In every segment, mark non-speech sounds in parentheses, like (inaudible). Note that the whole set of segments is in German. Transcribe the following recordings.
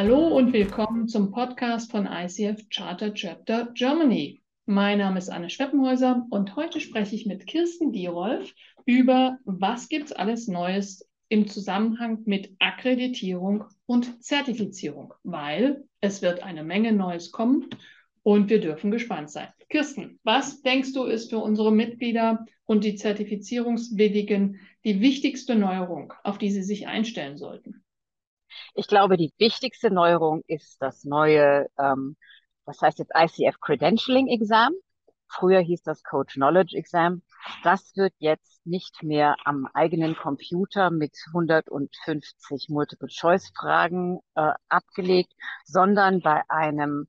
Hallo und willkommen zum Podcast von ICF Charter Chapter Germany. Mein Name ist Anne Schweppenhäuser und heute spreche ich mit Kirsten Dierolf über, was gibt es alles Neues im Zusammenhang mit Akkreditierung und Zertifizierung, weil es wird eine Menge Neues kommen und wir dürfen gespannt sein. Kirsten, was denkst du ist für unsere Mitglieder und die Zertifizierungswilligen die wichtigste Neuerung, auf die sie sich einstellen sollten? Ich glaube, die wichtigste Neuerung ist das neue, ähm, was heißt jetzt ICF Credentialing Exam. Früher hieß das Coach Knowledge Exam. Das wird jetzt nicht mehr am eigenen Computer mit 150 Multiple-Choice-Fragen äh, abgelegt, sondern bei einem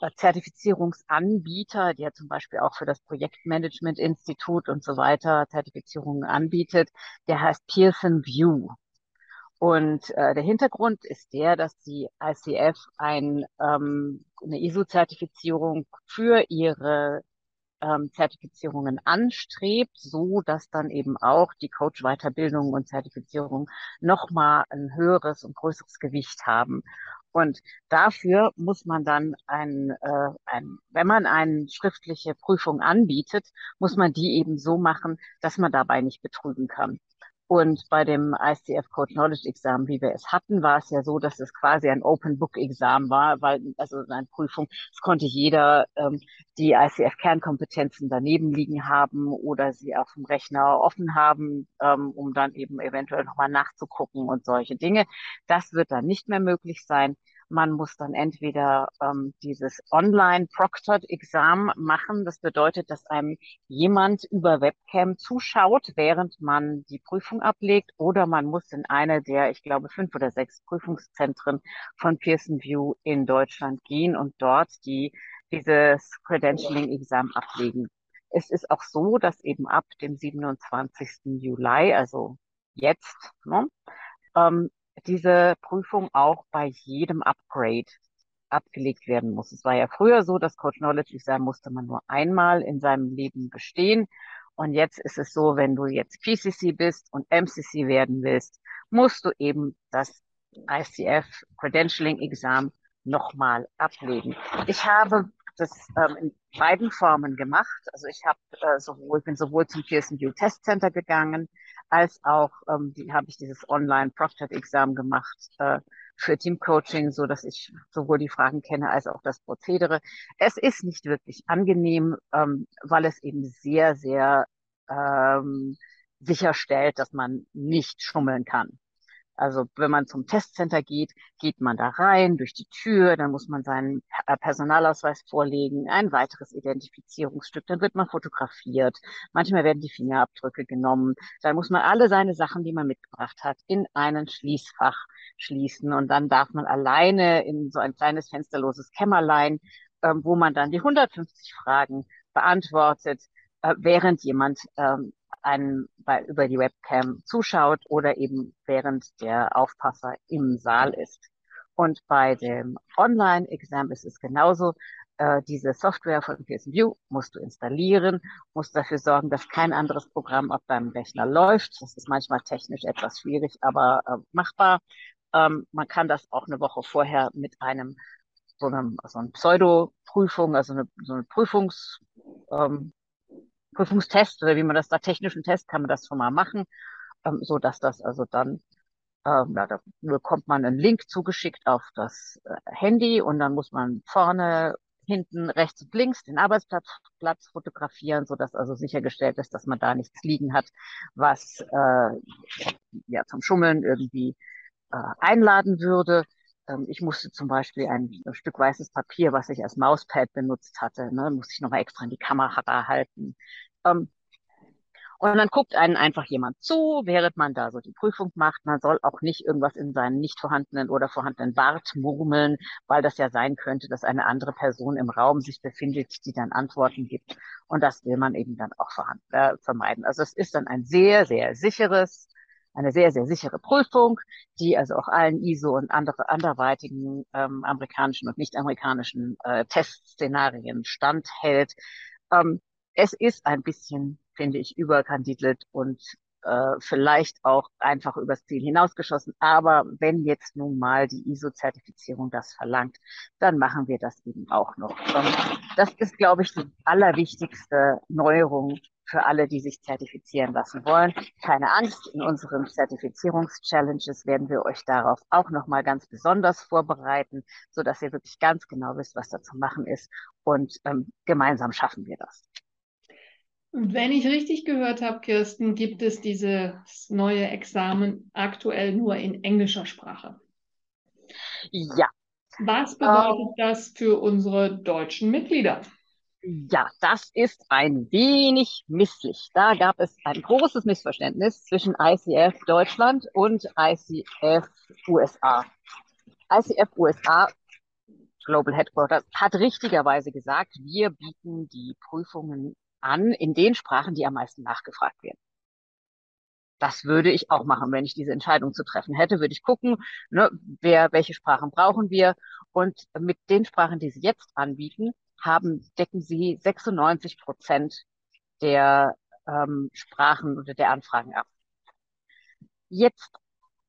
äh, Zertifizierungsanbieter, der zum Beispiel auch für das Projektmanagement-Institut und so weiter Zertifizierungen anbietet, der heißt Pearson View. Und äh, der Hintergrund ist der, dass die ICF ein, ähm, eine ISO-Zertifizierung für ihre ähm, Zertifizierungen anstrebt, so dass dann eben auch die Coach-Weiterbildung und Zertifizierung nochmal ein höheres und größeres Gewicht haben. Und dafür muss man dann ein, äh, ein, wenn man eine schriftliche Prüfung anbietet, muss man die eben so machen, dass man dabei nicht betrügen kann. Und bei dem ICF Code Knowledge Exam, wie wir es hatten, war es ja so, dass es quasi ein Open Book Exam war, weil also eine Prüfung, es konnte jeder ähm, die ICF Kernkompetenzen daneben liegen haben oder sie auf dem Rechner offen haben, ähm, um dann eben eventuell nochmal nachzugucken und solche Dinge. Das wird dann nicht mehr möglich sein. Man muss dann entweder ähm, dieses Online-Proctored-Exam machen. Das bedeutet, dass einem jemand über Webcam zuschaut, während man die Prüfung ablegt, oder man muss in eine der, ich glaube, fünf oder sechs Prüfungszentren von Pearson View in Deutschland gehen und dort die, dieses Credentialing-Exam ablegen. Es ist auch so, dass eben ab dem 27. Juli, also jetzt, ne, ähm, diese Prüfung auch bei jedem Upgrade abgelegt werden muss. Es war ja früher so, dass Coach Knowledge Exam musste man nur einmal in seinem Leben bestehen. Und jetzt ist es so, wenn du jetzt PCC bist und MCC werden willst, musst du eben das ICF Credentialing Exam nochmal ablegen. Ich habe das ähm, in beiden Formen gemacht. Also ich habe äh, sowohl bin sowohl zum Pearson View Test Center gegangen, als auch ähm, die, habe ich dieses Online Proctored Exam gemacht äh, für Teamcoaching, so dass ich sowohl die Fragen kenne als auch das Prozedere. Es ist nicht wirklich angenehm, ähm, weil es eben sehr, sehr ähm, sicherstellt, dass man nicht schummeln kann. Also wenn man zum Testcenter geht, geht man da rein durch die Tür, dann muss man seinen äh, Personalausweis vorlegen, ein weiteres Identifizierungsstück, dann wird man fotografiert, manchmal werden die Fingerabdrücke genommen, dann muss man alle seine Sachen, die man mitgebracht hat, in einen Schließfach schließen und dann darf man alleine in so ein kleines fensterloses Kämmerlein, ähm, wo man dann die 150 Fragen beantwortet, äh, während jemand ähm, einen bei, über die Webcam zuschaut oder eben während der Aufpasser im Saal ist. Und bei dem Online-Exam ist es genauso. Äh, diese Software von Pearson View musst du installieren, musst dafür sorgen, dass kein anderes Programm auf deinem Rechner läuft. Das ist manchmal technisch etwas schwierig, aber äh, machbar. Ähm, man kann das auch eine Woche vorher mit einem so einem, so einem Pseudo-Prüfung, also eine, so eine Prüfungs, ähm, Prüfungstest oder wie man das da technischen Test kann man das schon mal machen, ähm, so dass das also dann ähm, ja, da bekommt man einen Link zugeschickt auf das äh, Handy und dann muss man vorne, hinten, rechts und links den Arbeitsplatz Platz fotografieren, so dass also sichergestellt ist, dass man da nichts liegen hat, was äh, ja zum Schummeln irgendwie äh, einladen würde. Ähm, ich musste zum Beispiel ein, Stück weißes Papier, was ich als Mauspad benutzt hatte, ne, musste ich nochmal extra in die Kamera halten. Ähm, und dann guckt einen einfach jemand zu, während man da so die Prüfung macht. Man soll auch nicht irgendwas in seinen nicht vorhandenen oder vorhandenen Bart murmeln, weil das ja sein könnte, dass eine andere Person im Raum sich befindet, die dann Antworten gibt. Und das will man eben dann auch äh, vermeiden. Also es ist dann ein sehr, sehr sicheres, eine sehr, sehr sichere Prüfung, die also auch allen ISO und andere anderweitigen ähm, amerikanischen und nicht-amerikanischen äh, Testszenarien standhält. Ähm, es ist ein bisschen, finde ich, überkandidelt und äh, vielleicht auch einfach übers Ziel hinausgeschossen. Aber wenn jetzt nun mal die ISO-Zertifizierung das verlangt, dann machen wir das eben auch noch. Das ist, glaube ich, die allerwichtigste Neuerung für alle, die sich zertifizieren lassen wollen. Keine Angst, in unseren Zertifizierungs-Challenges werden wir euch darauf auch nochmal ganz besonders vorbereiten, so dass ihr wirklich ganz genau wisst, was da zu machen ist. Und ähm, gemeinsam schaffen wir das. Wenn ich richtig gehört habe, Kirsten, gibt es dieses neue Examen aktuell nur in englischer Sprache. Ja. Was bedeutet ähm, das für unsere deutschen Mitglieder? Ja, das ist ein wenig misslich. Da gab es ein großes Missverständnis zwischen ICF Deutschland und ICF USA. ICF USA Global Headquarters hat richtigerweise gesagt, wir bieten die Prüfungen an in den Sprachen, die am meisten nachgefragt werden. Das würde ich auch machen, wenn ich diese Entscheidung zu treffen hätte, würde ich gucken, ne, wer, welche Sprachen brauchen wir und mit den Sprachen, die sie jetzt anbieten, haben, decken sie 96 Prozent der ähm, Sprachen oder der Anfragen ab. Jetzt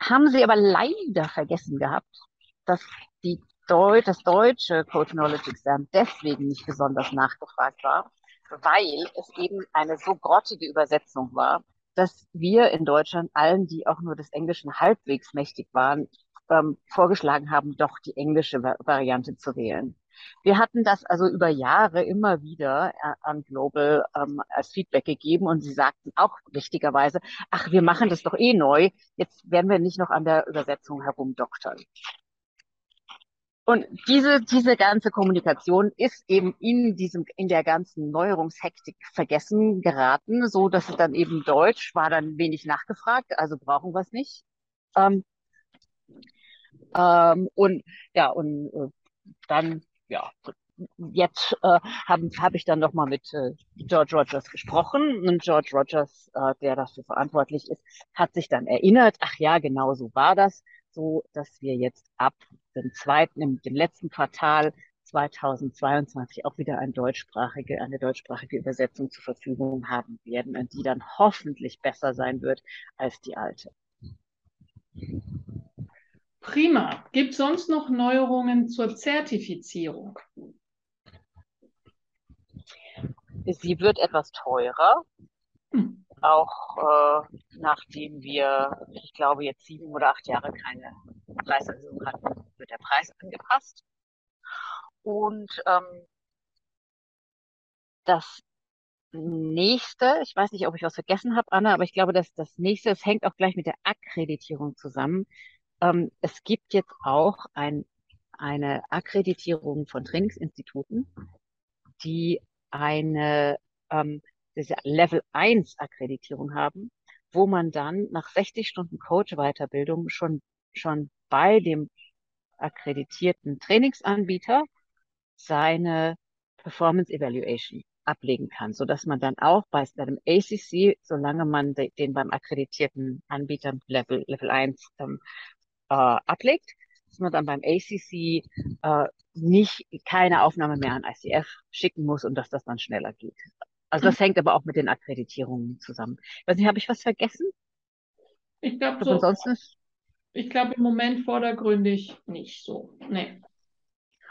haben sie aber leider vergessen gehabt, dass die Deu das deutsche Code Knowledge Exam deswegen nicht besonders nachgefragt war, weil es eben eine so grottige Übersetzung war, dass wir in Deutschland allen, die auch nur des Englischen halbwegs mächtig waren, ähm, vorgeschlagen haben, doch die englische Variante zu wählen. Wir hatten das also über Jahre immer wieder äh, an Global ähm, als Feedback gegeben und sie sagten auch richtigerweise, ach, wir machen das doch eh neu, jetzt werden wir nicht noch an der Übersetzung herumdoktern. Und diese, diese ganze Kommunikation ist eben in diesem, in der ganzen Neuerungshektik vergessen geraten, so dass es dann eben Deutsch war dann wenig nachgefragt, also brauchen wir es nicht. Ähm, ähm, und ja, und äh, dann, ja, jetzt äh, habe hab ich dann nochmal mit äh, George Rogers gesprochen und George Rogers, äh, der dafür verantwortlich ist, hat sich dann erinnert, ach ja, genau so war das so, dass wir jetzt ab dem zweiten, im, dem letzten Quartal 2022 auch wieder ein deutschsprachige, eine deutschsprachige Übersetzung zur Verfügung haben werden und die dann hoffentlich besser sein wird als die alte. Prima. Gibt es sonst noch Neuerungen zur Zertifizierung? Sie wird etwas teurer. Hm auch äh, nachdem wir, ich glaube, jetzt sieben oder acht Jahre keine Preiserhöhung hatten, wird der Preis angepasst. Und ähm, das nächste, ich weiß nicht, ob ich was vergessen habe, Anna, aber ich glaube, dass das nächste, es hängt auch gleich mit der Akkreditierung zusammen. Ähm, es gibt jetzt auch ein, eine Akkreditierung von Trainingsinstituten, die eine ähm, diese Level 1 Akkreditierung haben, wo man dann nach 60 Stunden Coach-Weiterbildung schon, schon bei dem akkreditierten Trainingsanbieter seine Performance Evaluation ablegen kann, so dass man dann auch bei einem ACC, solange man den beim akkreditierten Anbieter Level, Level 1 ähm, äh, ablegt, dass man dann beim ACC äh, nicht keine Aufnahme mehr an ICF schicken muss und dass das dann schneller geht. Also das hängt aber auch mit den Akkreditierungen zusammen. Ich weiß nicht, habe ich was vergessen? Ich glaube so. Ansonsten ich glaube im Moment vordergründig nicht so. Nee.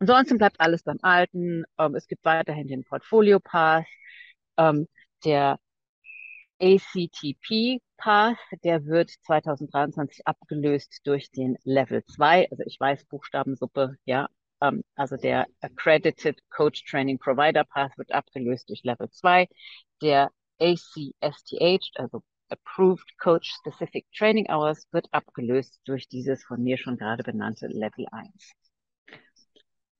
Ansonsten bleibt alles beim Alten. Ähm, es gibt weiterhin den Portfolio Pass. Ähm, der ACTP Pass, der wird 2023 abgelöst durch den Level 2. Also ich weiß, Buchstabensuppe, ja, ähm, also der Accredited Coach Training Provider Path wird abgelöst durch Level 2. Der ACSTH, also Approved Coach Specific Training Hours, wird abgelöst durch dieses von mir schon gerade benannte Level 1.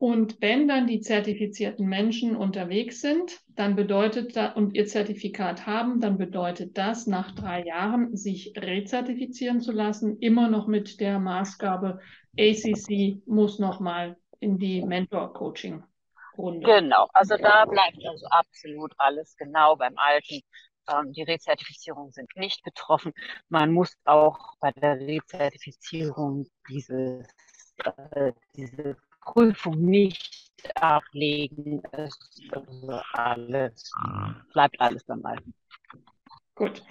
Und wenn dann die zertifizierten Menschen unterwegs sind, dann bedeutet das und ihr Zertifikat haben, dann bedeutet das, nach drei Jahren sich rezertifizieren zu lassen, immer noch mit der Maßgabe, ACC muss nochmal in die Mentor-Coaching-Runde. Genau, also da bleibt also absolut alles genau beim Alten. Ähm, die Rezertifizierungen sind nicht betroffen. Man muss auch bei der Rezertifizierung dieses, äh, diese Prüfung nicht ablegen. Es, also alles, bleibt alles beim Alten. Gut.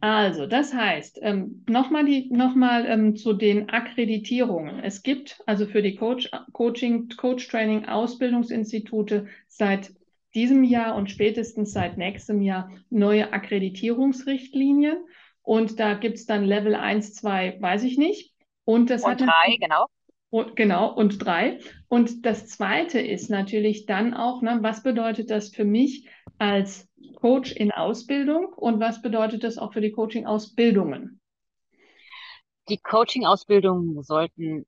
Also, das heißt, ähm, nochmal noch ähm, zu den Akkreditierungen. Es gibt also für die Coach, Coaching, Coach Training Ausbildungsinstitute seit diesem Jahr und spätestens seit nächstem Jahr neue Akkreditierungsrichtlinien. Und da gibt es dann Level 1, 2, weiß ich nicht. Und das und hat drei, genau. Und, genau, und drei. Und das zweite ist natürlich dann auch, ne, was bedeutet das für mich als Coach in Ausbildung und was bedeutet das auch für die Coaching-Ausbildungen? Die Coaching-Ausbildungen sollten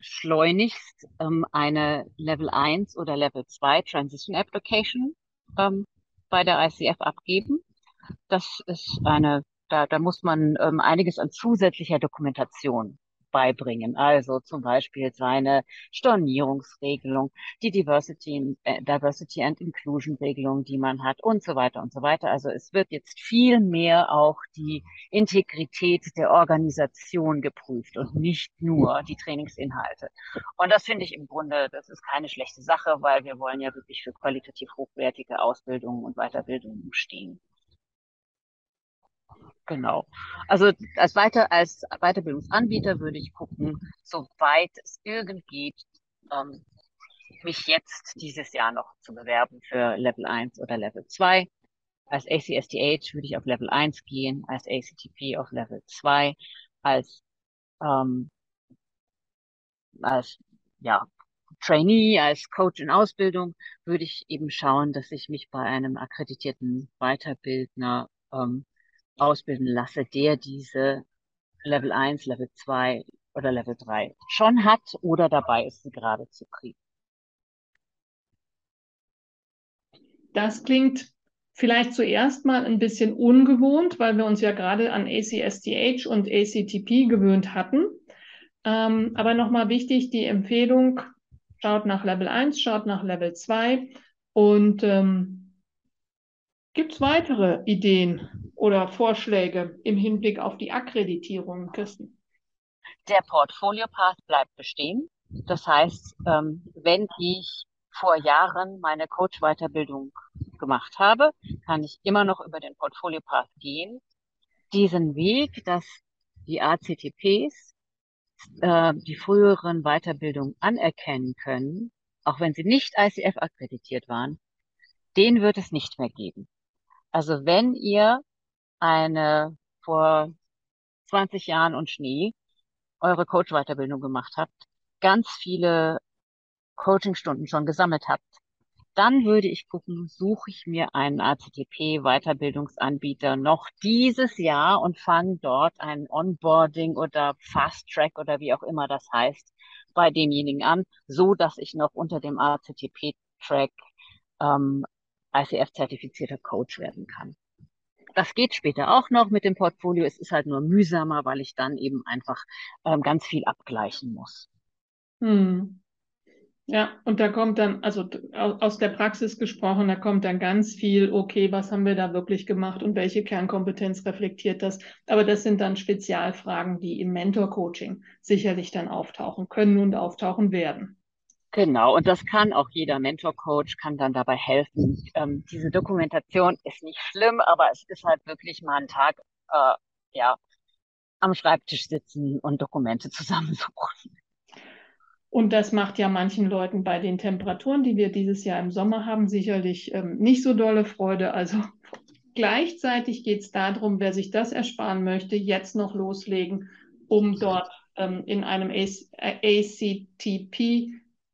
schleunigst ähm, eine Level 1 oder Level 2 Transition Application ähm, bei der ICF abgeben. Das ist eine, da, da muss man ähm, einiges an zusätzlicher Dokumentation beibringen. Also zum Beispiel seine Stornierungsregelung, die Diversity, äh, Diversity and Inclusion Regelung, die man hat und so weiter und so weiter. Also es wird jetzt viel mehr auch die Integrität der Organisation geprüft und nicht nur die Trainingsinhalte. Und das finde ich im Grunde, das ist keine schlechte Sache, weil wir wollen ja wirklich für qualitativ hochwertige Ausbildung und Weiterbildung stehen. Genau. Also als weiter als Weiterbildungsanbieter würde ich gucken, soweit es irgend geht, ähm, mich jetzt dieses Jahr noch zu bewerben für Level 1 oder Level 2. Als ACSTH würde ich auf Level 1 gehen, als ACTP auf Level 2, als, ähm, als ja, Trainee, als Coach in Ausbildung würde ich eben schauen, dass ich mich bei einem akkreditierten Weiterbildner ähm, ausbilden lasse, der diese Level 1, Level 2 oder Level 3 schon hat oder dabei ist, sie gerade zu kriegen. Das klingt vielleicht zuerst mal ein bisschen ungewohnt, weil wir uns ja gerade an ACSTH und ACTP gewöhnt hatten. Ähm, aber nochmal wichtig, die Empfehlung, schaut nach Level 1, schaut nach Level 2 und ähm, gibt es weitere Ideen, oder Vorschläge im Hinblick auf die Akkreditierung, Kirsten? Der Portfolio Path bleibt bestehen. Das heißt, ähm, wenn ich vor Jahren meine Coach-Weiterbildung gemacht habe, kann ich immer noch über den Portfolio Path gehen. Diesen Weg, dass die ACTPs äh, die früheren Weiterbildungen anerkennen können, auch wenn sie nicht ICF akkreditiert waren, den wird es nicht mehr geben. Also wenn ihr eine vor 20 Jahren und Schnee eure Coach-Weiterbildung gemacht habt, ganz viele Coachingstunden schon gesammelt habt, dann würde ich gucken, suche ich mir einen ACTP-Weiterbildungsanbieter noch dieses Jahr und fange dort ein Onboarding oder Fast Track oder wie auch immer das heißt bei demjenigen an, so dass ich noch unter dem ACTP-Track ähm, ICF-zertifizierter Coach werden kann. Das geht später auch noch mit dem Portfolio. Es ist halt nur mühsamer, weil ich dann eben einfach ähm, ganz viel abgleichen muss. Hm. Ja, und da kommt dann, also aus der Praxis gesprochen, da kommt dann ganz viel, okay, was haben wir da wirklich gemacht und welche Kernkompetenz reflektiert das? Aber das sind dann Spezialfragen, die im Mentor-Coaching sicherlich dann auftauchen können und auftauchen werden. Genau, und das kann auch jeder Mentor-Coach, kann dann dabei helfen. Ähm, diese Dokumentation ist nicht schlimm, aber es ist halt wirklich mal ein Tag, äh, ja, am Schreibtisch sitzen und Dokumente (laughs) zusammensuchen. Und das macht ja manchen Leuten bei den Temperaturen, die wir dieses Jahr im Sommer haben, sicherlich ähm, nicht so dolle Freude. Also (laughs) gleichzeitig geht es darum, wer sich das ersparen möchte, jetzt noch loslegen, um dort ähm, in einem ACTP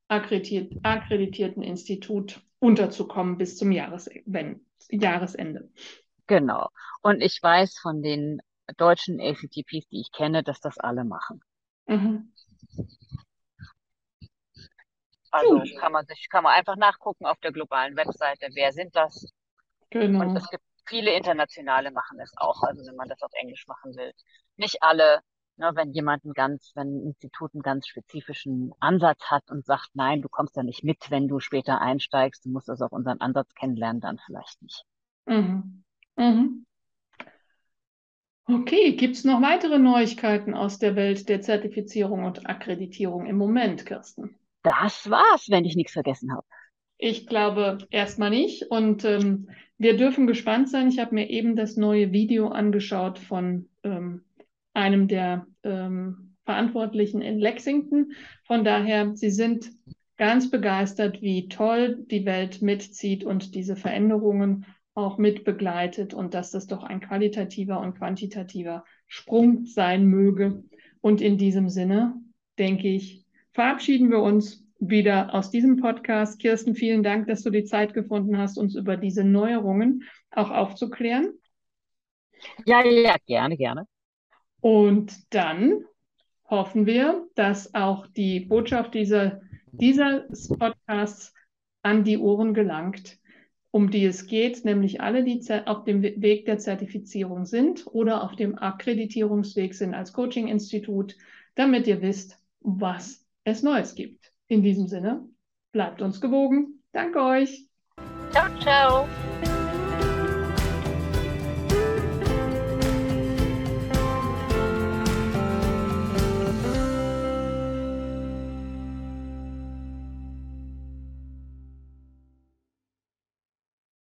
akkreditierten Institut unterzukommen bis zum Jahresende. Genau. Und ich weiß von den deutschen ACTPs, die ich kenne, dass das alle machen. Mhm. Also Gut. kann man sich, kann man einfach nachgucken auf der globalen Webseite, wer sind das? Genau. Und es gibt viele internationale machen es auch, also wenn man das auf Englisch machen will. Nicht alle, Ne, wenn jemand einen ganz, wenn ein Institut einen ganz spezifischen Ansatz hat und sagt, nein, du kommst da nicht mit, wenn du später einsteigst, du musst also auch unseren Ansatz kennenlernen, dann vielleicht nicht. Mhm. Mhm. Okay, gibt es noch weitere Neuigkeiten aus der Welt der Zertifizierung und Akkreditierung im Moment, Kirsten? Das war's, wenn ich nichts vergessen habe. Ich glaube erstmal nicht. Und ähm, wir dürfen gespannt sein. Ich habe mir eben das neue Video angeschaut von ähm, einem der ähm, Verantwortlichen in Lexington. Von daher, Sie sind ganz begeistert, wie toll die Welt mitzieht und diese Veränderungen auch mit begleitet und dass das doch ein qualitativer und quantitativer Sprung sein möge. Und in diesem Sinne, denke ich, verabschieden wir uns wieder aus diesem Podcast. Kirsten, vielen Dank, dass du die Zeit gefunden hast, uns über diese Neuerungen auch aufzuklären. Ja, ja, gerne, gerne. Und dann hoffen wir, dass auch die Botschaft dieser, dieses Podcasts an die Ohren gelangt, um die es geht, nämlich alle, die auf dem Weg der Zertifizierung sind oder auf dem Akkreditierungsweg sind als Coaching-Institut, damit ihr wisst, was es Neues gibt. In diesem Sinne, bleibt uns gewogen. Danke euch. Ciao, ciao.